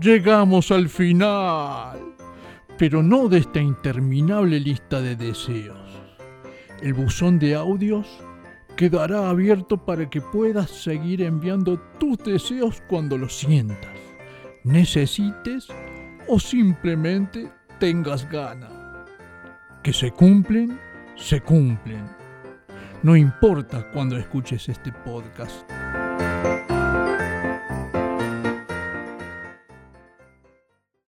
llegamos al final, pero no de esta interminable lista de deseos. El buzón de audios quedará abierto para que puedas seguir enviando tus deseos cuando los sientas, necesites o simplemente tengas ganas. Que se cumplen, se cumplen. No importa cuando escuches este podcast.